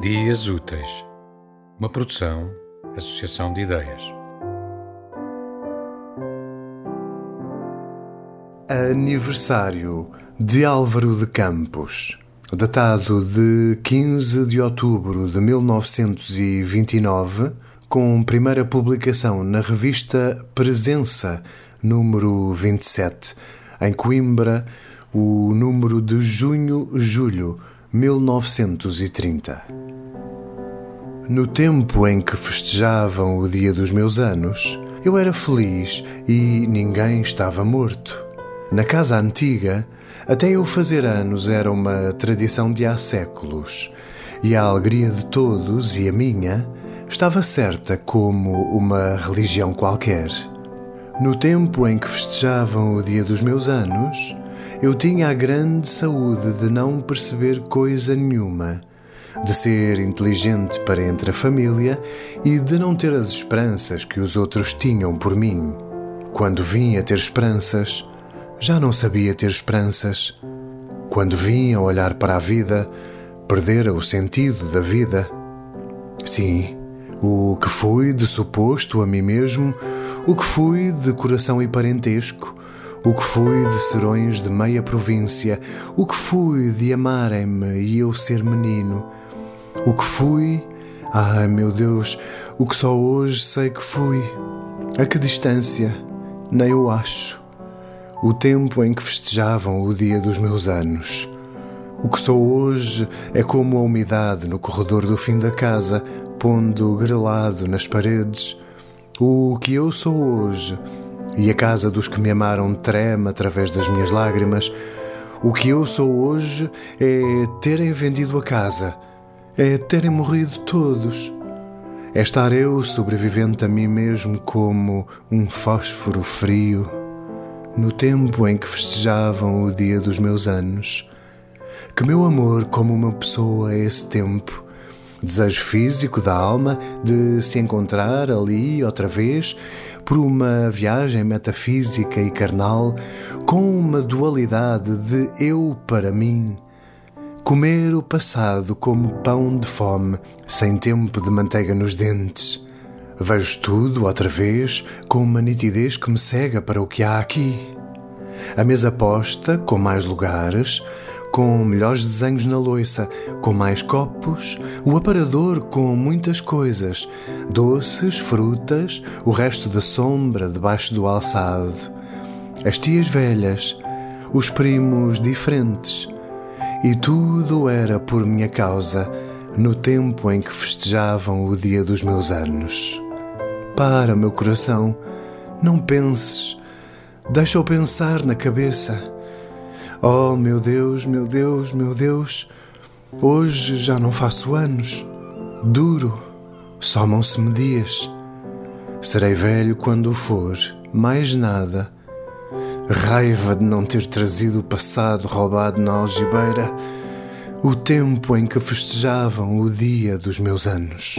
Dias Úteis, uma produção, associação de ideias. Aniversário de Álvaro de Campos, datado de 15 de outubro de 1929, com primeira publicação na revista Presença, número 27, em Coimbra, o número de junho-julho 1930. No tempo em que festejavam o dia dos meus anos, eu era feliz e ninguém estava morto. Na casa antiga, até eu fazer anos era uma tradição de há séculos, e a alegria de todos e a minha estava certa como uma religião qualquer. No tempo em que festejavam o dia dos meus anos, eu tinha a grande saúde de não perceber coisa nenhuma, de ser inteligente para entre a família e de não ter as esperanças que os outros tinham por mim. Quando vim a ter esperanças, já não sabia ter esperanças. Quando vim a olhar para a vida, perdera o sentido da vida. Sim, o que fui de suposto a mim mesmo, o que fui de coração e parentesco, o que fui de serões de meia província, o que fui de amarem-me e eu ser menino, o que fui, ai meu Deus, o que só hoje sei que fui. A que distância? Nem eu acho. O tempo em que festejavam o dia dos meus anos. O que sou hoje é como a umidade no corredor do fim da casa, pondo grelado nas paredes. O que eu sou hoje e a casa dos que me amaram treme através das minhas lágrimas. O que eu sou hoje é terem vendido a casa, é terem morrido todos. É estar eu sobrevivente a mim mesmo como um fósforo frio no tempo em que festejavam o dia dos meus anos. Que meu amor, como uma pessoa, é esse tempo. Desejo físico da alma de se encontrar ali outra vez por uma viagem metafísica e carnal com uma dualidade de eu para mim. Comer o passado como pão de fome, sem tempo de manteiga nos dentes. Vejo tudo outra vez com uma nitidez que me cega para o que há aqui. A mesa posta, com mais lugares, com melhores desenhos na loiça, com mais copos, o aparador com muitas coisas, doces, frutas, o resto da sombra debaixo do alçado, as tias velhas, os primos diferentes, e tudo era por minha causa, no tempo em que festejavam o dia dos meus anos. Para, meu coração, não penses, deixa-o pensar na cabeça Oh, meu Deus, meu Deus, meu Deus, hoje já não faço anos. Duro, somam-se-me dias. Serei velho quando for, mais nada. Raiva de não ter trazido o passado roubado na algibeira, o tempo em que festejavam o dia dos meus anos.